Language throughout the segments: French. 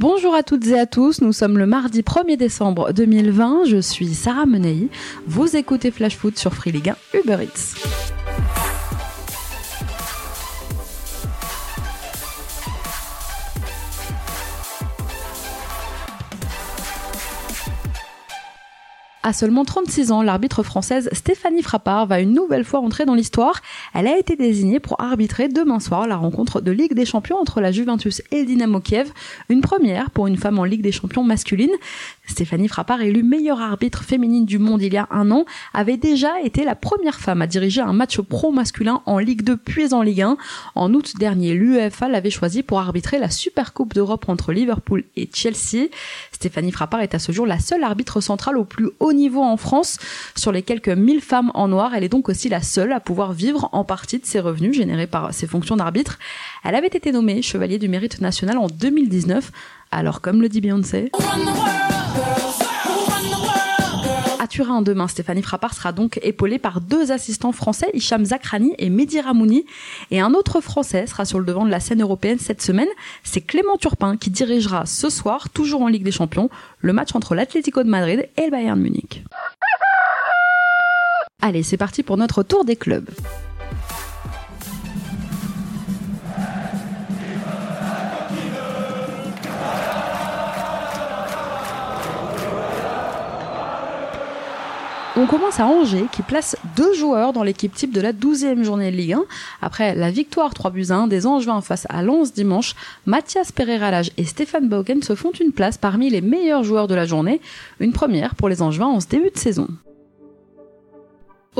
Bonjour à toutes et à tous, nous sommes le mardi 1er décembre 2020, je suis Sarah Menei, vous écoutez Flash Foot sur Free Ligue 1 Uber Eats. À seulement 36 ans, l'arbitre française Stéphanie Frappard va une nouvelle fois entrer dans l'histoire. Elle a été désignée pour arbitrer demain soir la rencontre de Ligue des Champions entre la Juventus et Dynamo Kiev, une première pour une femme en Ligue des Champions masculine. Stéphanie Frappard, élue meilleure arbitre féminine du monde il y a un an, avait déjà été la première femme à diriger un match pro masculin en Ligue 2 puis en Ligue 1. En août dernier, l'UEFA l'avait choisi pour arbitrer la Super Coupe d'Europe entre Liverpool et Chelsea. Stéphanie Frappard est à ce jour la seule arbitre centrale au plus haut niveau en France. Sur les quelques 1000 femmes en noir, elle est donc aussi la seule à pouvoir vivre en partie de ses revenus générés par ses fonctions d'arbitre. Elle avait été nommée chevalier du mérite national en 2019. Alors comme le dit Beyoncé... Demain, Stéphanie Frappard sera donc épaulée par deux assistants français, Hicham Zakrani et Mehdi Ramouni. Et un autre français sera sur le devant de la scène européenne cette semaine. C'est Clément Turpin qui dirigera ce soir, toujours en Ligue des Champions, le match entre l'Atlético de Madrid et le Bayern Munich. Allez, c'est parti pour notre tour des clubs. On commence à Angers qui place deux joueurs dans l'équipe type de la 12e journée de Ligue 1. Après la victoire 3 buts 1 des Angevins face à Lens dimanche, Mathias Pereira-Lage et Stéphane Bauken se font une place parmi les meilleurs joueurs de la journée, une première pour les Angevins en ce début de saison.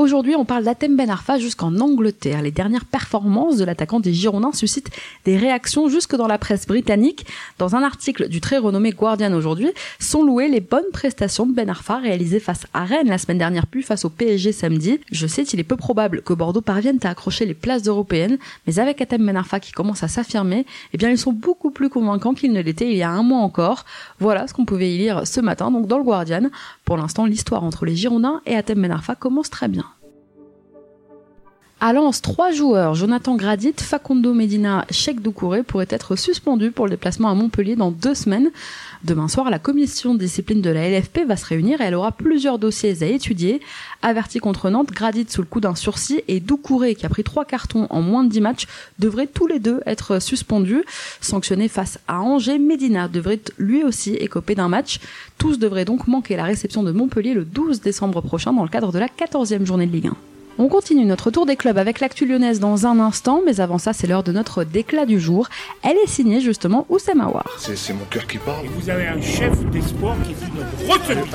Aujourd'hui, on parle d'Atem Ben Arfa jusqu'en Angleterre. Les dernières performances de l'attaquant des Girondins suscitent des réactions jusque dans la presse britannique. Dans un article du très renommé Guardian aujourd'hui, sont louées les bonnes prestations de Ben Arfa réalisées face à Rennes la semaine dernière puis face au PSG samedi. Je sais qu'il est peu probable que Bordeaux parvienne à accrocher les places européennes, mais avec Atem Ben Arfa qui commence à s'affirmer, eh bien ils sont beaucoup plus convaincants qu'ils ne l'étaient il y a un mois encore. Voilà ce qu'on pouvait y lire ce matin donc dans le Guardian. Pour l'instant, l'histoire entre les Girondins et Atem Ben Arfa commence très bien. À Lens, trois joueurs, Jonathan Gradit, Facundo Medina, Cheikh Doucouré, pourraient être suspendus pour le déplacement à Montpellier dans deux semaines. Demain soir, la commission de discipline de la LFP va se réunir et elle aura plusieurs dossiers à étudier. Averti contre Nantes, Gradit sous le coup d'un sursis et Doucouré, qui a pris trois cartons en moins de dix matchs, devraient tous les deux être suspendus. Sanctionnés face à Angers, Medina devrait lui aussi écoper d'un match. Tous devraient donc manquer la réception de Montpellier le 12 décembre prochain dans le cadre de la 14e journée de Ligue 1. On continue notre tour des clubs avec l'actu lyonnaise dans un instant, mais avant ça, c'est l'heure de notre déclat du jour. Elle est signée justement Oussem Aouar. C'est mon cœur qui parle. Et vous avez un chef d'espoir qui est une retenue.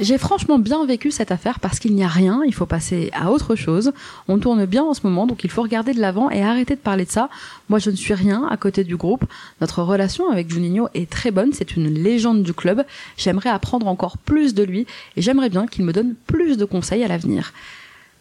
J'ai franchement bien vécu cette affaire parce qu'il n'y a rien, il faut passer à autre chose. On tourne bien en ce moment, donc il faut regarder de l'avant et arrêter de parler de ça. Moi, je ne suis rien à côté du groupe. Notre relation avec Juninho est très bonne, c'est une légende du club. J'aimerais apprendre encore plus de lui et j'aimerais bien qu'il me donne plus de conseils à l'avenir.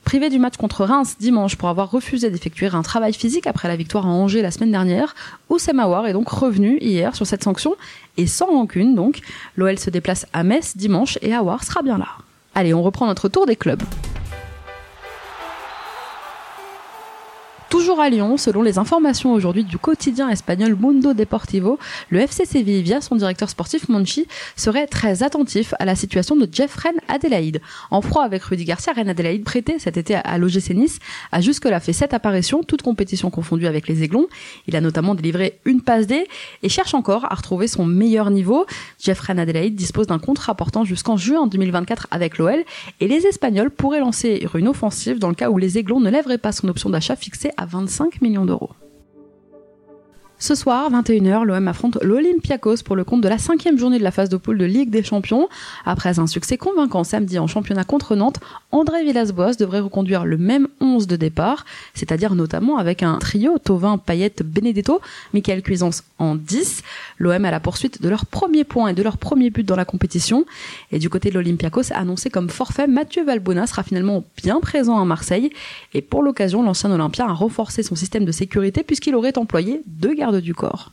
Privé du match contre Reims dimanche pour avoir refusé d'effectuer un travail physique après la victoire à Angers la semaine dernière, Oussem Aouar est donc revenu hier sur cette sanction et sans rancune donc. L'OL se déplace à Metz dimanche et Aouar sera bien là. Allez, on reprend notre tour des clubs. Toujours à Lyon, selon les informations aujourd'hui du quotidien espagnol Mundo Deportivo, le FC Séville, via son directeur sportif Monchi, serait très attentif à la situation de Jeff Rennes Adélaïde. En froid avec Rudy Garcia, Rennes Adélaïde prêté cet été à l'OGC Nice a jusque-là fait sept apparitions, toutes compétitions confondues avec les Aiglons. Il a notamment délivré une passe D et cherche encore à retrouver son meilleur niveau. Jeff Rennes Adélaïde dispose d'un contrat portant jusqu'en juin 2024 avec l'OL et les Espagnols pourraient lancer une offensive dans le cas où les Aiglons ne lèveraient pas son option d'achat fixée à 25 millions d'euros. Ce soir, 21h, l'OM affronte l'Olympiakos pour le compte de la cinquième journée de la phase de poule de Ligue des Champions. Après un succès convaincant samedi en championnat contre Nantes, André Villas-Boas devrait reconduire le même 11 de départ, c'est-à-dire notamment avec un trio Tovin, Payet, Benedetto, Michael Cuisance en 10. L'OM à la poursuite de leur premier point et de leur premier but dans la compétition. Et du côté de l'Olympiakos, annoncé comme forfait, Mathieu Valbona sera finalement bien présent à Marseille. Et pour l'occasion, l'ancien Olympien a renforcé son système de sécurité puisqu'il aurait employé deux du corps.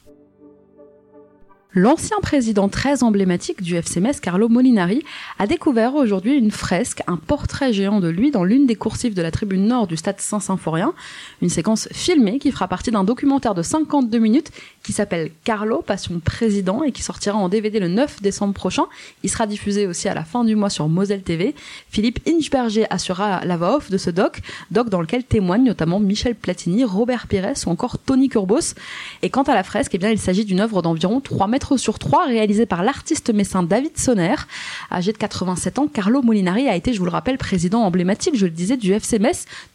L'ancien président très emblématique du FC Metz, Carlo Molinari, a découvert aujourd'hui une fresque, un portrait géant de lui dans l'une des coursives de la tribune nord du stade Saint-Symphorien. Une séquence filmée qui fera partie d'un documentaire de 52 minutes qui s'appelle Carlo, Passion Président et qui sortira en DVD le 9 décembre prochain. Il sera diffusé aussi à la fin du mois sur Moselle TV. Philippe Inchberger assurera la voix off de ce doc, doc dans lequel témoignent notamment Michel Platini, Robert Pires ou encore Tony Kurbos. Et quant à la fresque, eh bien, il s'agit d'une œuvre d'environ 3 mètres sur 3 réalisé par l'artiste messin David Sonner. Âgé de 87 ans, Carlo Molinari a été, je vous le rappelle, président emblématique, je le disais, du FC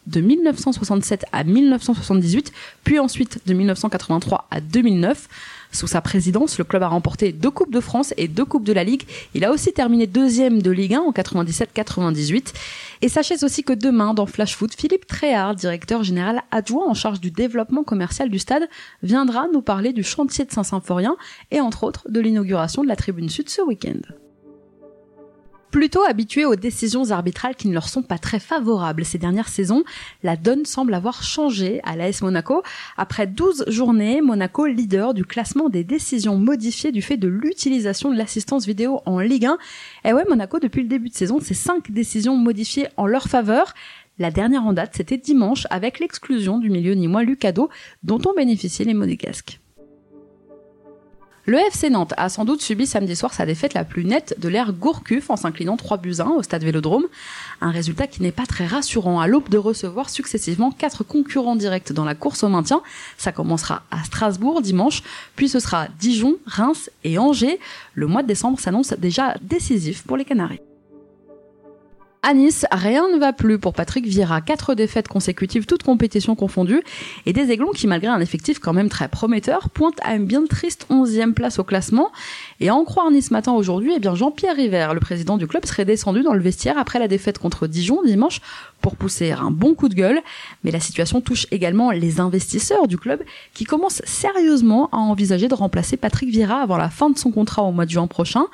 de 1967 à 1978, puis ensuite de 1983 à 2009. Sous sa présidence, le club a remporté deux Coupes de France et deux Coupes de la Ligue. Il a aussi terminé deuxième de Ligue 1 en 97-98. Et sachez aussi que demain, dans Flash Foot, Philippe Tréhard, directeur général adjoint en charge du développement commercial du stade, viendra nous parler du chantier de Saint-Symphorien et entre autres de l'inauguration de la tribune sud ce week-end. Plutôt habitués aux décisions arbitrales qui ne leur sont pas très favorables ces dernières saisons, la donne semble avoir changé à l'AS Monaco. Après 12 journées, Monaco, leader du classement des décisions modifiées du fait de l'utilisation de l'assistance vidéo en Ligue 1. Et ouais, Monaco, depuis le début de saison, c'est 5 décisions modifiées en leur faveur. La dernière en date, c'était dimanche avec l'exclusion du milieu nîmois Lucado, dont ont bénéficié les Monégasques. Le FC Nantes a sans doute subi samedi soir sa défaite la plus nette de l'ère Gourcuff en s'inclinant 3 buts 1 au stade Vélodrome. Un résultat qui n'est pas très rassurant à l'aube de recevoir successivement quatre concurrents directs dans la course au maintien. Ça commencera à Strasbourg dimanche, puis ce sera Dijon, Reims et Angers. Le mois de décembre s'annonce déjà décisif pour les Canaries. À Nice, rien ne va plus pour Patrick Vieira. Quatre défaites consécutives, toutes compétitions confondues, et des Aiglons qui, malgré un effectif quand même très prometteur, pointent à une bien triste onzième place au classement. Et à en croire Nice matin aujourd'hui, eh bien Jean-Pierre River, le président du club, serait descendu dans le vestiaire après la défaite contre Dijon dimanche pour pousser un bon coup de gueule. Mais la situation touche également les investisseurs du club qui commencent sérieusement à envisager de remplacer Patrick Vieira avant la fin de son contrat au mois de juin prochain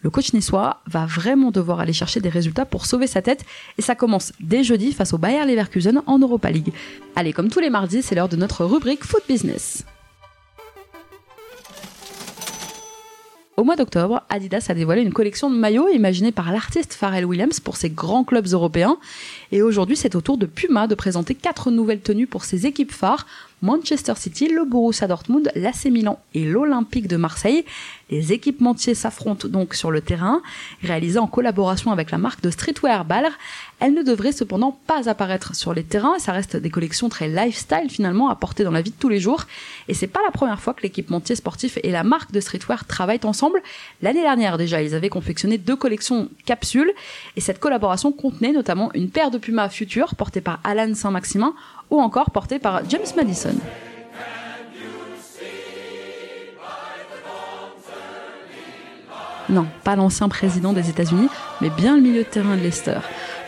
le coach niçois va vraiment devoir aller chercher des résultats pour sauver sa tête et ça commence dès jeudi face au Bayer Leverkusen en Europa League. Allez, comme tous les mardis, c'est l'heure de notre rubrique Foot Business. Au mois d'octobre, Adidas a dévoilé une collection de maillots imaginée par l'artiste Pharrell Williams pour ses grands clubs européens. Et aujourd'hui, c'est au tour de Puma de présenter quatre nouvelles tenues pour ses équipes phares Manchester City, le Borussia Dortmund, l'AC Milan et l'Olympique de Marseille. Les équipementiers s'affrontent donc sur le terrain, réalisé en collaboration avec la marque de streetwear Baller. Elle ne devrait cependant pas apparaître sur les terrains, ça reste des collections très lifestyle finalement à porter dans la vie de tous les jours. Et c'est pas la première fois que l'équipementier sportif et la marque de streetwear travaillent ensemble. L'année dernière déjà, ils avaient confectionné deux collections capsules et cette collaboration contenait notamment une paire de Puma Future portée par Alan Saint-Maximin ou encore portée par James Madison. Non, pas l'ancien président des États-Unis, mais bien le milieu de terrain de Leicester.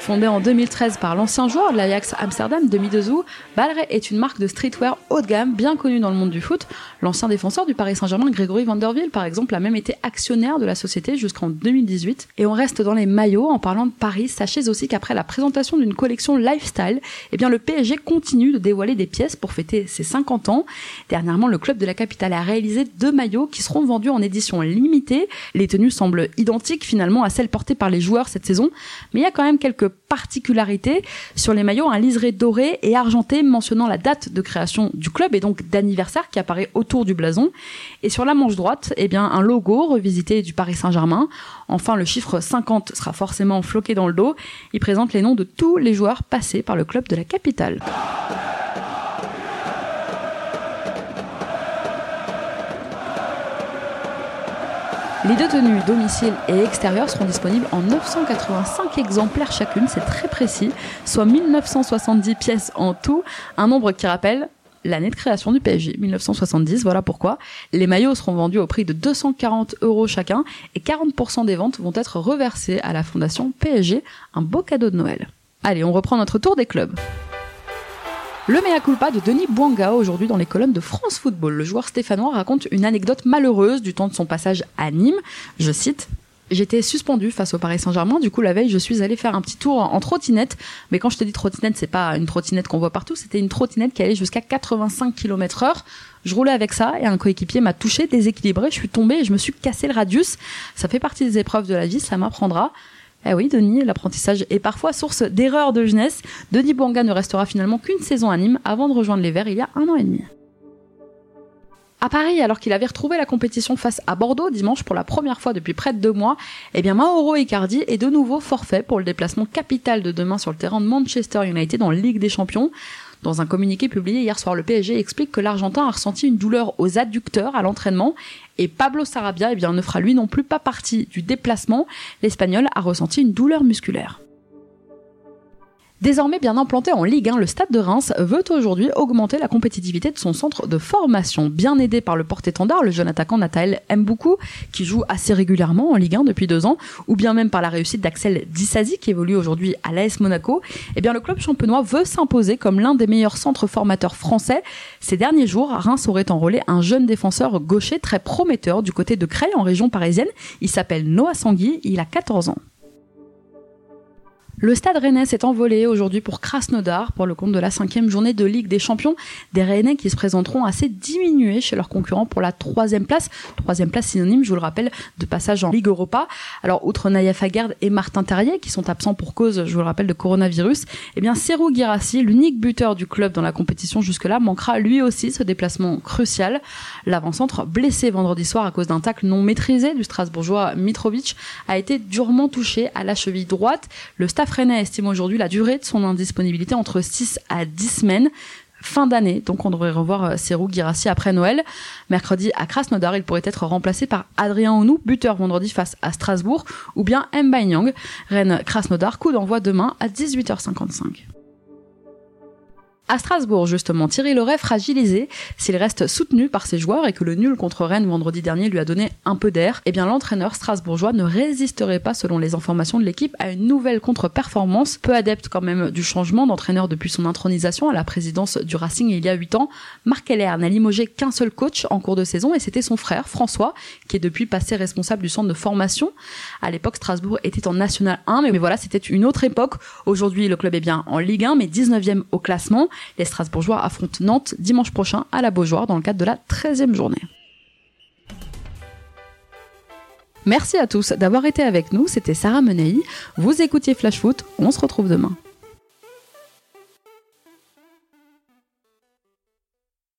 Fondé en 2013 par l'ancien joueur de l'Ajax Amsterdam, Demi Dezou, Balre est une marque de streetwear haut de gamme bien connue dans le monde du foot. L'ancien défenseur du Paris Saint-Germain, Grégory Vanderville, par exemple, a même été actionnaire de la société jusqu'en 2018. Et on reste dans les maillots en parlant de Paris. Sachez aussi qu'après la présentation d'une collection lifestyle, eh bien, le PSG continue de dévoiler des pièces pour fêter ses 50 ans. Dernièrement, le club de la capitale a réalisé deux maillots qui seront vendus en édition limitée. Les tenues semblent identiques finalement à celles portées par les joueurs cette saison, mais il y a quand même quelques particularité. Sur les maillots, un liseré doré et argenté mentionnant la date de création du club et donc d'anniversaire qui apparaît autour du blason. Et sur la manche droite, eh bien, un logo revisité du Paris Saint-Germain. Enfin, le chiffre 50 sera forcément floqué dans le dos. Il présente les noms de tous les joueurs passés par le club de la capitale. Les deux tenues domicile et extérieur seront disponibles en 985 exemplaires chacune, c'est très précis, soit 1970 pièces en tout, un nombre qui rappelle l'année de création du PSG, 1970, voilà pourquoi. Les maillots seront vendus au prix de 240 euros chacun et 40% des ventes vont être reversées à la fondation PSG, un beau cadeau de Noël. Allez, on reprend notre tour des clubs. Le mea culpa de Denis Bouanga aujourd'hui dans les colonnes de France Football. Le joueur stéphanois raconte une anecdote malheureuse du temps de son passage à Nîmes. Je cite J'étais suspendue face au Paris Saint-Germain. Du coup, la veille, je suis allée faire un petit tour en trottinette. Mais quand je te dis trottinette, c'est pas une trottinette qu'on voit partout. C'était une trottinette qui allait jusqu'à 85 km heure. Je roulais avec ça et un coéquipier m'a touché, déséquilibré. Je suis tombée et je me suis cassé le radius. Ça fait partie des épreuves de la vie. Ça m'apprendra. Eh oui, Denis, l'apprentissage est parfois source d'erreurs de jeunesse. Denis Bouanga ne restera finalement qu'une saison à Nîmes avant de rejoindre les Verts il y a un an et demi. À Paris, alors qu'il avait retrouvé la compétition face à Bordeaux dimanche pour la première fois depuis près de deux mois, eh bien Mauro Icardi est de nouveau forfait pour le déplacement capital de demain sur le terrain de Manchester United en Ligue des Champions. Dans un communiqué publié hier soir, le PSG explique que l'Argentin a ressenti une douleur aux adducteurs à l'entraînement et Pablo Sarabia eh bien, ne fera lui non plus pas partie du déplacement. L'Espagnol a ressenti une douleur musculaire. Désormais bien implanté en Ligue 1, le Stade de Reims veut aujourd'hui augmenter la compétitivité de son centre de formation. Bien aidé par le porte-étendard, le jeune attaquant Nathael Mboukou, qui joue assez régulièrement en Ligue 1 depuis deux ans, ou bien même par la réussite d'Axel Dissasi, qui évolue aujourd'hui à l'AS Monaco, eh bien le club champenois veut s'imposer comme l'un des meilleurs centres formateurs français. Ces derniers jours, Reims aurait enrôlé un jeune défenseur gaucher très prometteur du côté de Creil en région parisienne. Il s'appelle Noah Sangui, il a 14 ans. Le stade rennais s'est envolé aujourd'hui pour Krasnodar pour le compte de la cinquième journée de Ligue des Champions. Des Rennais qui se présenteront assez diminués chez leurs concurrents pour la troisième place. Troisième place synonyme, je vous le rappelle, de passage en Ligue Europa. Alors, outre Naya Fagard et Martin Terrier qui sont absents pour cause, je vous le rappelle, de coronavirus, eh bien, Serou Girassi, l'unique buteur du club dans la compétition jusque-là, manquera lui aussi ce déplacement crucial. L'avant-centre, blessé vendredi soir à cause d'un tacle non maîtrisé du Strasbourgeois Mitrovic, a été durement touché à la cheville droite. Le staff Estime aujourd'hui la durée de son indisponibilité entre 6 à 10 semaines fin d'année. Donc on devrait revoir euh, Serou Girassi après Noël. Mercredi à Krasnodar, il pourrait être remplacé par Adrien Onou, buteur vendredi face à Strasbourg, ou bien Mbaye Nyang. Rennes Krasnodar, coup d'envoi demain à 18h55. À Strasbourg, justement, Thierry Loret fragilisé, s'il reste soutenu par ses joueurs et que le nul contre Rennes vendredi dernier lui a donné un peu d'air, eh bien l'entraîneur strasbourgeois ne résisterait pas, selon les informations de l'équipe, à une nouvelle contre-performance, peu adepte quand même du changement d'entraîneur depuis son intronisation à la présidence du Racing il y a 8 ans. Marc Keller n'a limogé qu'un seul coach en cours de saison et c'était son frère François, qui est depuis passé responsable du centre de formation. À l'époque, Strasbourg était en National 1, mais voilà, c'était une autre époque. Aujourd'hui, le club est bien en Ligue 1, mais 19e au classement. Les Strasbourgeois affrontent Nantes dimanche prochain à la Beaujoire dans le cadre de la 13e journée. Merci à tous d'avoir été avec nous, c'était Sarah Menei. Vous écoutiez Flash Foot, on se retrouve demain.